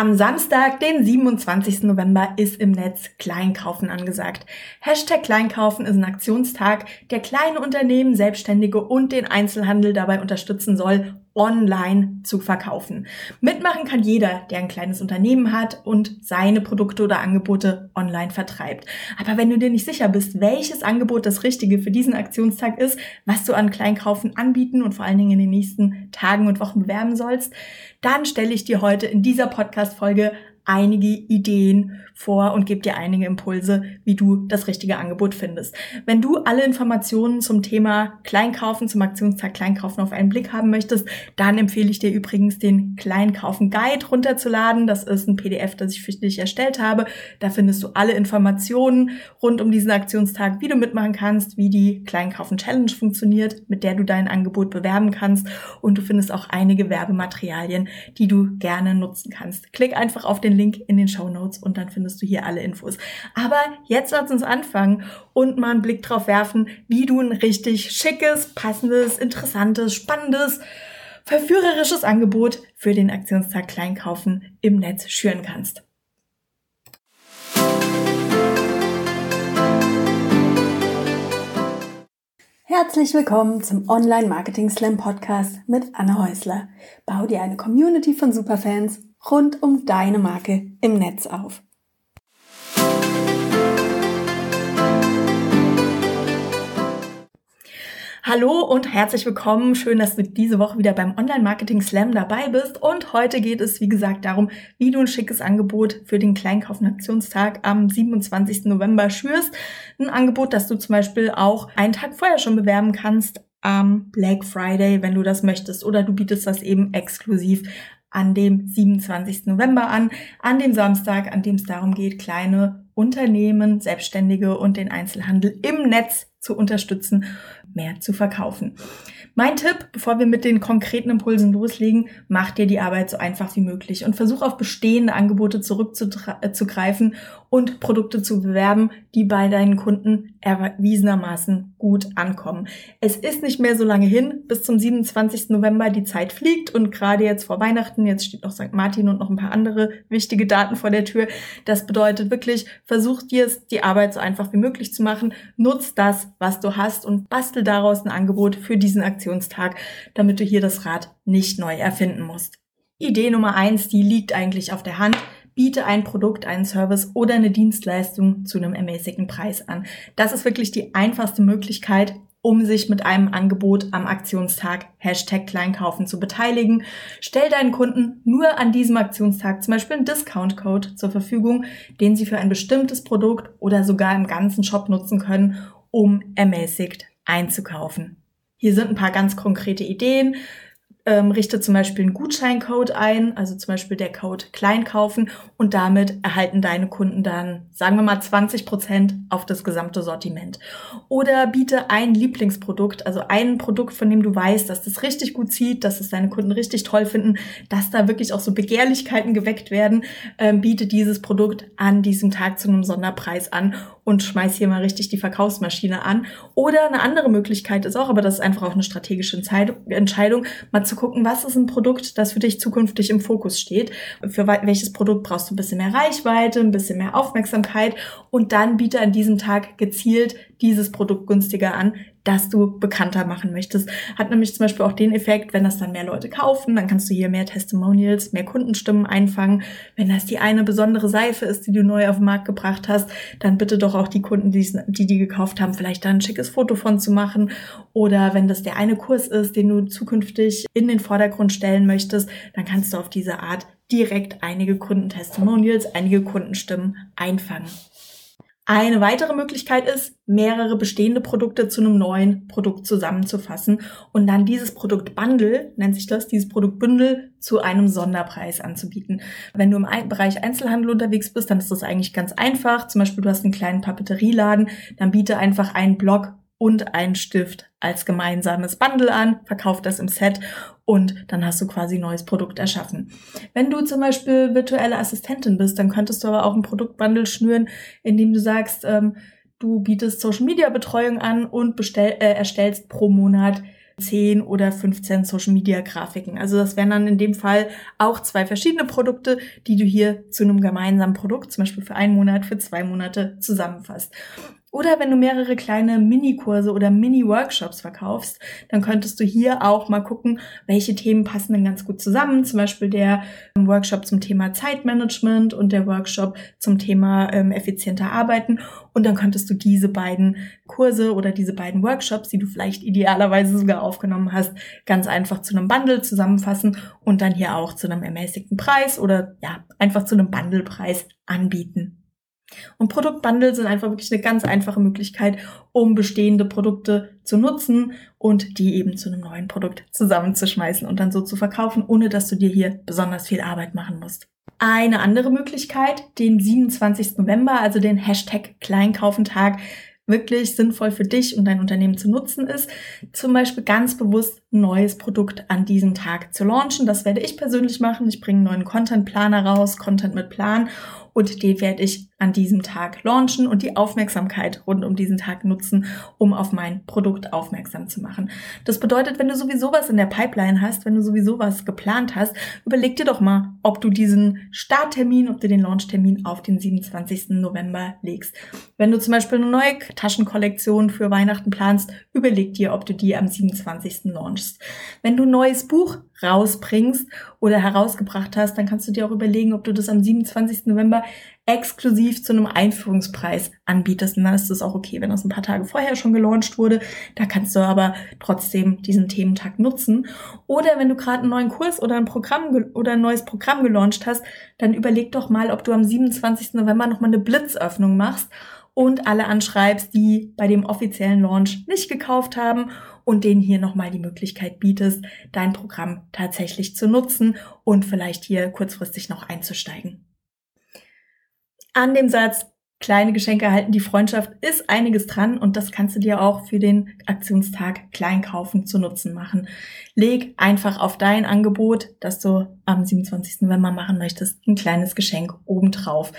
Am Samstag, den 27. November, ist im Netz Kleinkaufen angesagt. Hashtag Kleinkaufen ist ein Aktionstag, der kleine Unternehmen, Selbstständige und den Einzelhandel dabei unterstützen soll, online zu verkaufen. Mitmachen kann jeder, der ein kleines Unternehmen hat und seine Produkte oder Angebote online vertreibt. Aber wenn du dir nicht sicher bist, welches Angebot das Richtige für diesen Aktionstag ist, was du an Kleinkaufen anbieten und vor allen Dingen in den nächsten Tagen und Wochen bewerben sollst, dann stelle ich dir heute in dieser Podcast-Folge einige Ideen vor und gebe dir einige Impulse, wie du das richtige Angebot findest. Wenn du alle Informationen zum Thema Kleinkaufen, zum Aktionstag Kleinkaufen auf einen Blick haben möchtest, dann empfehle ich dir übrigens den Kleinkaufen Guide runterzuladen. Das ist ein PDF, das ich für dich erstellt habe. Da findest du alle Informationen rund um diesen Aktionstag, wie du mitmachen kannst, wie die Kleinkaufen Challenge funktioniert, mit der du dein Angebot bewerben kannst und du findest auch einige Werbematerialien, die du gerne nutzen kannst. Klick einfach auf den Link in den Show Notes und dann findest du hier alle Infos. Aber jetzt lass uns anfangen und mal einen Blick drauf werfen, wie du ein richtig schickes, passendes, interessantes, spannendes, verführerisches Angebot für den Aktionstag Kleinkaufen im Netz schüren kannst. Herzlich willkommen zum Online Marketing Slam Podcast mit Anna Häusler. Bau dir eine Community von Superfans rund um deine Marke im Netz auf. Hallo und herzlich willkommen. Schön, dass du diese Woche wieder beim Online Marketing Slam dabei bist. Und heute geht es, wie gesagt, darum, wie du ein schickes Angebot für den Kleinkaufen-Aktionstag am 27. November schürst. Ein Angebot, das du zum Beispiel auch einen Tag vorher schon bewerben kannst am Black Friday, wenn du das möchtest. Oder du bietest das eben exklusiv an dem 27. November an, an dem Samstag, an dem es darum geht, kleine Unternehmen, Selbstständige und den Einzelhandel im Netz zu unterstützen, mehr zu verkaufen. Mein Tipp, bevor wir mit den konkreten Impulsen loslegen, mach dir die Arbeit so einfach wie möglich und versuch auf bestehende Angebote zurückzugreifen und Produkte zu bewerben, die bei deinen Kunden erwiesenermaßen gut ankommen. Es ist nicht mehr so lange hin, bis zum 27. November die Zeit fliegt und gerade jetzt vor Weihnachten, jetzt steht noch St. Martin und noch ein paar andere wichtige Daten vor der Tür. Das bedeutet wirklich, versuch dir die Arbeit so einfach wie möglich zu machen, nutz das, was du hast und bastel daraus ein Angebot für diesen Aktionstag, damit du hier das Rad nicht neu erfinden musst. Idee Nummer eins, die liegt eigentlich auf der Hand. Biete ein Produkt, einen Service oder eine Dienstleistung zu einem ermäßigten Preis an. Das ist wirklich die einfachste Möglichkeit, um sich mit einem Angebot am Aktionstag Hashtag Kleinkaufen zu beteiligen. Stell deinen Kunden nur an diesem Aktionstag zum Beispiel einen Discount-Code zur Verfügung, den sie für ein bestimmtes Produkt oder sogar im ganzen Shop nutzen können, um ermäßigt einzukaufen. Hier sind ein paar ganz konkrete Ideen. Ähm, richte zum Beispiel einen Gutscheincode ein, also zum Beispiel der Code Kleinkaufen und damit erhalten deine Kunden dann, sagen wir mal, 20 Prozent auf das gesamte Sortiment. Oder biete ein Lieblingsprodukt, also ein Produkt, von dem du weißt, dass das richtig gut zieht, dass es deine Kunden richtig toll finden, dass da wirklich auch so Begehrlichkeiten geweckt werden, ähm, biete dieses Produkt an diesem Tag zu einem Sonderpreis an und schmeiß hier mal richtig die Verkaufsmaschine an. Oder eine andere Möglichkeit ist auch, aber das ist einfach auch eine strategische Entscheidung, mal zu gucken, was ist ein Produkt, das für dich zukünftig im Fokus steht. Für welches Produkt brauchst du ein bisschen mehr Reichweite, ein bisschen mehr Aufmerksamkeit und dann biete an diesem Tag gezielt dieses Produkt günstiger an, das du bekannter machen möchtest. Hat nämlich zum Beispiel auch den Effekt, wenn das dann mehr Leute kaufen, dann kannst du hier mehr Testimonials, mehr Kundenstimmen einfangen. Wenn das die eine besondere Seife ist, die du neu auf den Markt gebracht hast, dann bitte doch auch die Kunden, die die, die gekauft haben, vielleicht da ein schickes Foto von zu machen. Oder wenn das der eine Kurs ist, den du zukünftig in den Vordergrund stellen möchtest, dann kannst du auf diese Art direkt einige Kundentestimonials, einige Kundenstimmen einfangen. Eine weitere Möglichkeit ist, mehrere bestehende Produkte zu einem neuen Produkt zusammenzufassen und dann dieses Produktbundle, nennt sich das, dieses Produktbündel zu einem Sonderpreis anzubieten. Wenn du im Bereich Einzelhandel unterwegs bist, dann ist das eigentlich ganz einfach. Zum Beispiel, du hast einen kleinen Papeterieladen, dann biete einfach einen Block und einen Stift als gemeinsames Bundle an, verkauf das im Set und dann hast du quasi ein neues Produkt erschaffen. Wenn du zum Beispiel virtuelle Assistentin bist, dann könntest du aber auch ein Produktbundle schnüren, indem du sagst, ähm, du bietest Social Media Betreuung an und bestell, äh, erstellst pro Monat 10 oder 15 Social Media Grafiken. Also das wären dann in dem Fall auch zwei verschiedene Produkte, die du hier zu einem gemeinsamen Produkt, zum Beispiel für einen Monat, für zwei Monate zusammenfasst. Oder wenn du mehrere kleine Mini-Kurse oder Mini-Workshops verkaufst, dann könntest du hier auch mal gucken, welche Themen passen denn ganz gut zusammen. Zum Beispiel der Workshop zum Thema Zeitmanagement und der Workshop zum Thema ähm, effizienter Arbeiten. Und dann könntest du diese beiden Kurse oder diese beiden Workshops, die du vielleicht idealerweise sogar aufgenommen hast, ganz einfach zu einem Bundle zusammenfassen und dann hier auch zu einem ermäßigten Preis oder ja, einfach zu einem Bundlepreis anbieten. Und Produktbundle sind einfach wirklich eine ganz einfache Möglichkeit, um bestehende Produkte zu nutzen und die eben zu einem neuen Produkt zusammenzuschmeißen und dann so zu verkaufen, ohne dass du dir hier besonders viel Arbeit machen musst. Eine andere Möglichkeit, den 27. November, also den Hashtag Kleinkaufentag, wirklich sinnvoll für dich und dein Unternehmen zu nutzen ist, zum Beispiel ganz bewusst ein neues Produkt an diesem Tag zu launchen. Das werde ich persönlich machen. Ich bringe einen neuen Content-Planer raus, Content mit Plan und den werde ich an diesem Tag launchen und die Aufmerksamkeit rund um diesen Tag nutzen, um auf mein Produkt aufmerksam zu machen. Das bedeutet, wenn du sowieso was in der Pipeline hast, wenn du sowieso was geplant hast, überleg dir doch mal, ob du diesen Starttermin, ob du den Launchtermin auf den 27. November legst. Wenn du zum Beispiel eine neue Taschenkollektion für Weihnachten planst, überleg dir, ob du die am 27. launchst. Wenn du ein neues Buch rausbringst oder herausgebracht hast, dann kannst du dir auch überlegen, ob du das am 27. November exklusiv zu einem Einführungspreis anbietest. Und dann ist es auch okay, wenn das ein paar Tage vorher schon gelauncht wurde. Da kannst du aber trotzdem diesen Thementag nutzen. Oder wenn du gerade einen neuen Kurs oder ein Programm oder ein neues Programm gelauncht hast, dann überleg doch mal, ob du am 27. November nochmal eine Blitzöffnung machst und alle anschreibst, die bei dem offiziellen Launch nicht gekauft haben und denen hier nochmal die Möglichkeit bietest, dein Programm tatsächlich zu nutzen und vielleicht hier kurzfristig noch einzusteigen. An dem Satz, kleine Geschenke halten die Freundschaft, ist einiges dran und das kannst du dir auch für den Aktionstag Kleinkaufen zu Nutzen machen. Leg einfach auf dein Angebot, das du am 27. November machen möchtest, ein kleines Geschenk obendrauf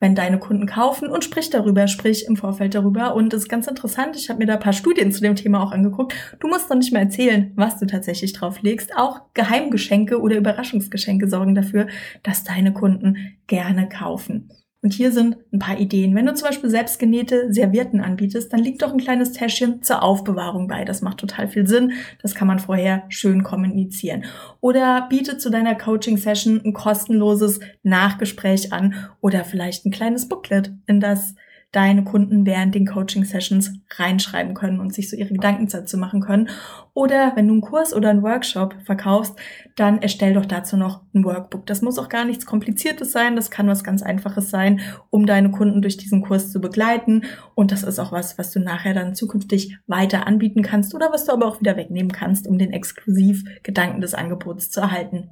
wenn deine Kunden kaufen und sprich darüber, sprich im Vorfeld darüber. Und das ist ganz interessant. Ich habe mir da ein paar Studien zu dem Thema auch angeguckt. Du musst doch nicht mehr erzählen, was du tatsächlich drauf legst. Auch Geheimgeschenke oder Überraschungsgeschenke sorgen dafür, dass deine Kunden gerne kaufen. Und hier sind ein paar Ideen. Wenn du zum Beispiel selbstgenähte Servietten anbietest, dann liegt doch ein kleines Täschchen zur Aufbewahrung bei. Das macht total viel Sinn. Das kann man vorher schön kommunizieren. Oder biete zu deiner Coaching-Session ein kostenloses Nachgespräch an oder vielleicht ein kleines Booklet, in das deine Kunden während den Coaching-Sessions reinschreiben können und sich so ihre Gedanken dazu machen können. Oder wenn du einen Kurs oder einen Workshop verkaufst, dann erstell doch dazu noch ein Workbook. Das muss auch gar nichts Kompliziertes sein, das kann was ganz Einfaches sein, um deine Kunden durch diesen Kurs zu begleiten. Und das ist auch was, was du nachher dann zukünftig weiter anbieten kannst oder was du aber auch wieder wegnehmen kannst, um den Exklusiv-Gedanken des Angebots zu erhalten.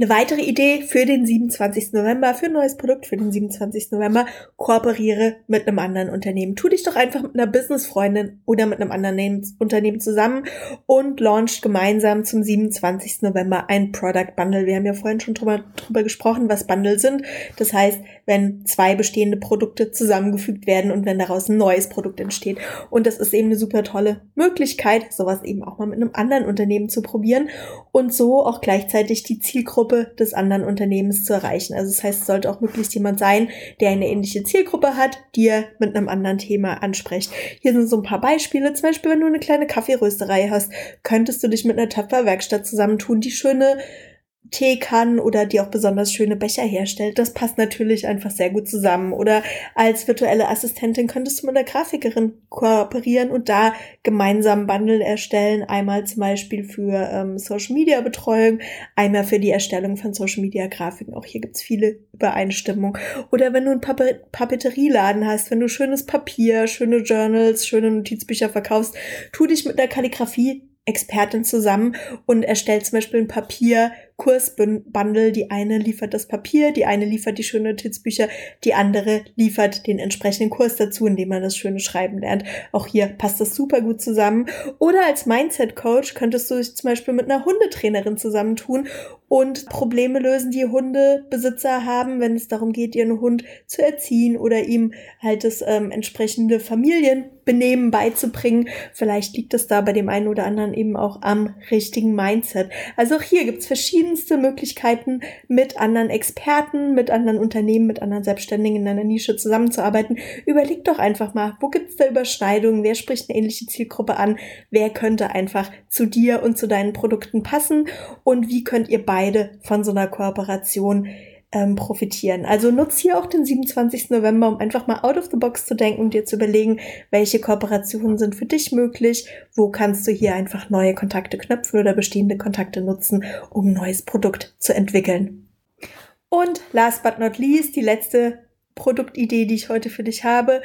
Eine weitere Idee für den 27. November, für ein neues Produkt für den 27. November, kooperiere mit einem anderen Unternehmen. Tu dich doch einfach mit einer Businessfreundin oder mit einem anderen Unternehmen zusammen und launcht gemeinsam zum 27. November ein Product Bundle. Wir haben ja vorhin schon drüber, drüber gesprochen, was Bundle sind. Das heißt, wenn zwei bestehende Produkte zusammengefügt werden und wenn daraus ein neues Produkt entsteht. Und das ist eben eine super tolle Möglichkeit, sowas eben auch mal mit einem anderen Unternehmen zu probieren und so auch gleichzeitig die Zielgruppe des anderen Unternehmens zu erreichen. Also das heißt, es sollte auch möglichst jemand sein, der eine ähnliche Zielgruppe hat, die er mit einem anderen Thema anspricht. Hier sind so ein paar Beispiele. Zum Beispiel, wenn du eine kleine Kaffeerösterei hast, könntest du dich mit einer Töpferwerkstatt zusammentun, die schöne Teekannen oder die auch besonders schöne Becher herstellt. Das passt natürlich einfach sehr gut zusammen. Oder als virtuelle Assistentin könntest du mit einer Grafikerin kooperieren und da gemeinsam Bundle erstellen. Einmal zum Beispiel für ähm, Social Media Betreuung, einmal für die Erstellung von Social Media Grafiken. Auch hier gibt's viele Übereinstimmung. Oder wenn du einen Papeterieladen hast, wenn du schönes Papier, schöne Journals, schöne Notizbücher verkaufst, tu dich mit einer Kalligrafie Expertin zusammen und erstellt zum Beispiel ein Papier Kursbundle. Die eine liefert das Papier, die eine liefert die schönen Notizbücher, die andere liefert den entsprechenden Kurs dazu, indem man das schöne Schreiben lernt. Auch hier passt das super gut zusammen. Oder als Mindset-Coach könntest du dich zum Beispiel mit einer Hundetrainerin zusammentun und Probleme lösen, die Hundebesitzer haben, wenn es darum geht, ihren Hund zu erziehen oder ihm halt das ähm, entsprechende Familienbenehmen beizubringen. Vielleicht liegt es da bei dem einen oder anderen eben auch am richtigen Mindset. Also auch hier gibt es verschiedenste Möglichkeiten, mit anderen Experten, mit anderen Unternehmen, mit anderen Selbstständigen in einer Nische zusammenzuarbeiten. Überleg doch einfach mal, wo gibt es da Überschneidungen? Wer spricht eine ähnliche Zielgruppe an? Wer könnte einfach zu dir und zu deinen Produkten passen? Und wie könnt ihr beide von so einer Kooperation ähm, profitieren. Also nutz hier auch den 27. November, um einfach mal out of the box zu denken und dir zu überlegen, welche Kooperationen sind für dich möglich, wo kannst du hier einfach neue Kontakte knöpfen oder bestehende Kontakte nutzen, um ein neues Produkt zu entwickeln. Und last but not least, die letzte Produktidee, die ich heute für dich habe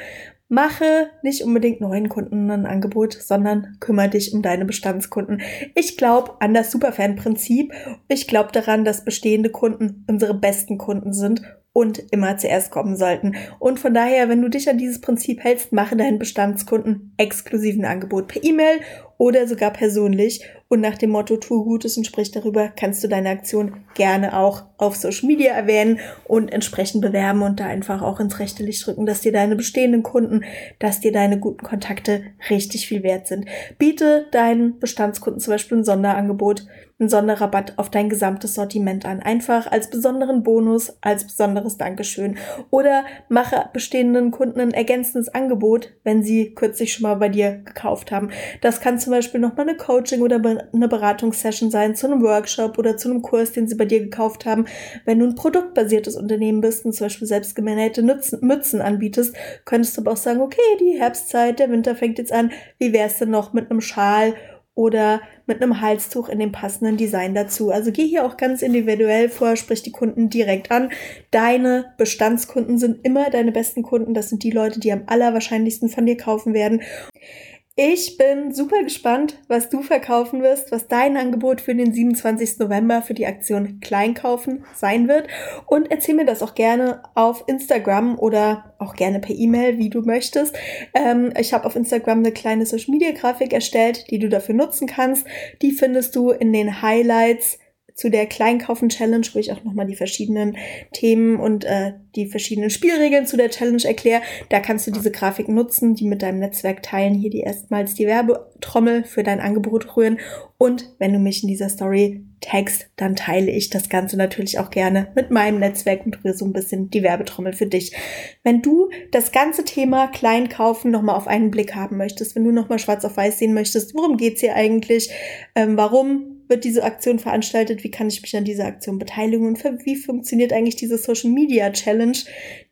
mache nicht unbedingt neuen Kunden ein Angebot, sondern kümmere dich um deine Bestandskunden. Ich glaube an das Superfan-Prinzip. Ich glaube daran, dass bestehende Kunden unsere besten Kunden sind und immer zuerst kommen sollten. Und von daher, wenn du dich an dieses Prinzip hältst, mache deinen Bestandskunden exklusiven Angebot per E-Mail oder sogar persönlich. Und nach dem Motto, tue Gutes und sprich darüber, kannst du deine Aktion gerne auch auf Social Media erwähnen und entsprechend bewerben und da einfach auch ins rechte Licht drücken, dass dir deine bestehenden Kunden, dass dir deine guten Kontakte richtig viel wert sind. Biete deinen Bestandskunden zum Beispiel ein Sonderangebot, einen Sonderrabatt auf dein gesamtes Sortiment an. Einfach als besonderen Bonus, als besonderes Dankeschön. Oder mache bestehenden Kunden ein ergänzendes Angebot, wenn sie kürzlich schon mal bei dir gekauft haben. Das kann zum Beispiel nochmal eine Coaching oder eine Beratungssession sein zu einem Workshop oder zu einem Kurs, den sie bei dir gekauft haben. Wenn du ein produktbasiertes Unternehmen bist und zum Beispiel selbstgenähte Mützen anbietest, könntest du aber auch sagen, okay, die Herbstzeit, der Winter fängt jetzt an. Wie wär's denn noch mit einem Schal oder mit einem Halstuch in dem passenden Design dazu. Also geh hier auch ganz individuell vor, sprich die Kunden direkt an. Deine Bestandskunden sind immer deine besten Kunden. Das sind die Leute, die am allerwahrscheinlichsten von dir kaufen werden. Ich bin super gespannt, was du verkaufen wirst, was dein Angebot für den 27. November für die Aktion Kleinkaufen sein wird. Und erzähl mir das auch gerne auf Instagram oder auch gerne per E-Mail, wie du möchtest. Ähm, ich habe auf Instagram eine kleine Social Media Grafik erstellt, die du dafür nutzen kannst. Die findest du in den Highlights zu der Kleinkaufen-Challenge, wo ich auch nochmal die verschiedenen Themen und äh, die verschiedenen Spielregeln zu der Challenge erkläre. Da kannst du diese Grafik nutzen, die mit deinem Netzwerk teilen, hier die erstmals die Werbetrommel für dein Angebot rühren. Und wenn du mich in dieser Story tagst, dann teile ich das Ganze natürlich auch gerne mit meinem Netzwerk und rühre so ein bisschen die Werbetrommel für dich. Wenn du das ganze Thema Kleinkaufen nochmal auf einen Blick haben möchtest, wenn du nochmal schwarz auf weiß sehen möchtest, worum geht's hier eigentlich, ähm, warum wird diese Aktion veranstaltet? Wie kann ich mich an dieser Aktion beteiligen? Und wie funktioniert eigentlich diese Social Media Challenge,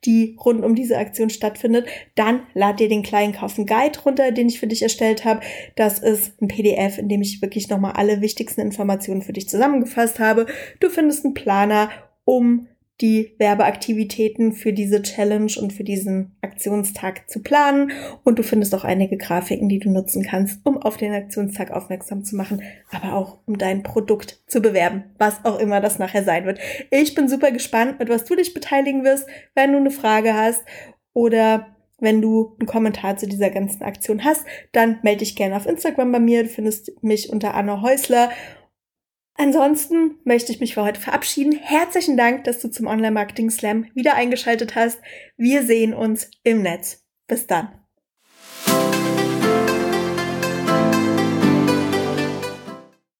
die rund um diese Aktion stattfindet? Dann lad dir den Kleinkaufen Guide runter, den ich für dich erstellt habe. Das ist ein PDF, in dem ich wirklich nochmal alle wichtigsten Informationen für dich zusammengefasst habe. Du findest einen Planer, um die Werbeaktivitäten für diese Challenge und für diesen Aktionstag zu planen. Und du findest auch einige Grafiken, die du nutzen kannst, um auf den Aktionstag aufmerksam zu machen, aber auch um dein Produkt zu bewerben, was auch immer das nachher sein wird. Ich bin super gespannt, mit was du dich beteiligen wirst, wenn du eine Frage hast oder wenn du einen Kommentar zu dieser ganzen Aktion hast, dann melde dich gerne auf Instagram bei mir. Du findest mich unter Anna Häusler Ansonsten möchte ich mich für heute verabschieden. Herzlichen Dank, dass du zum Online Marketing Slam wieder eingeschaltet hast. Wir sehen uns im Netz. Bis dann.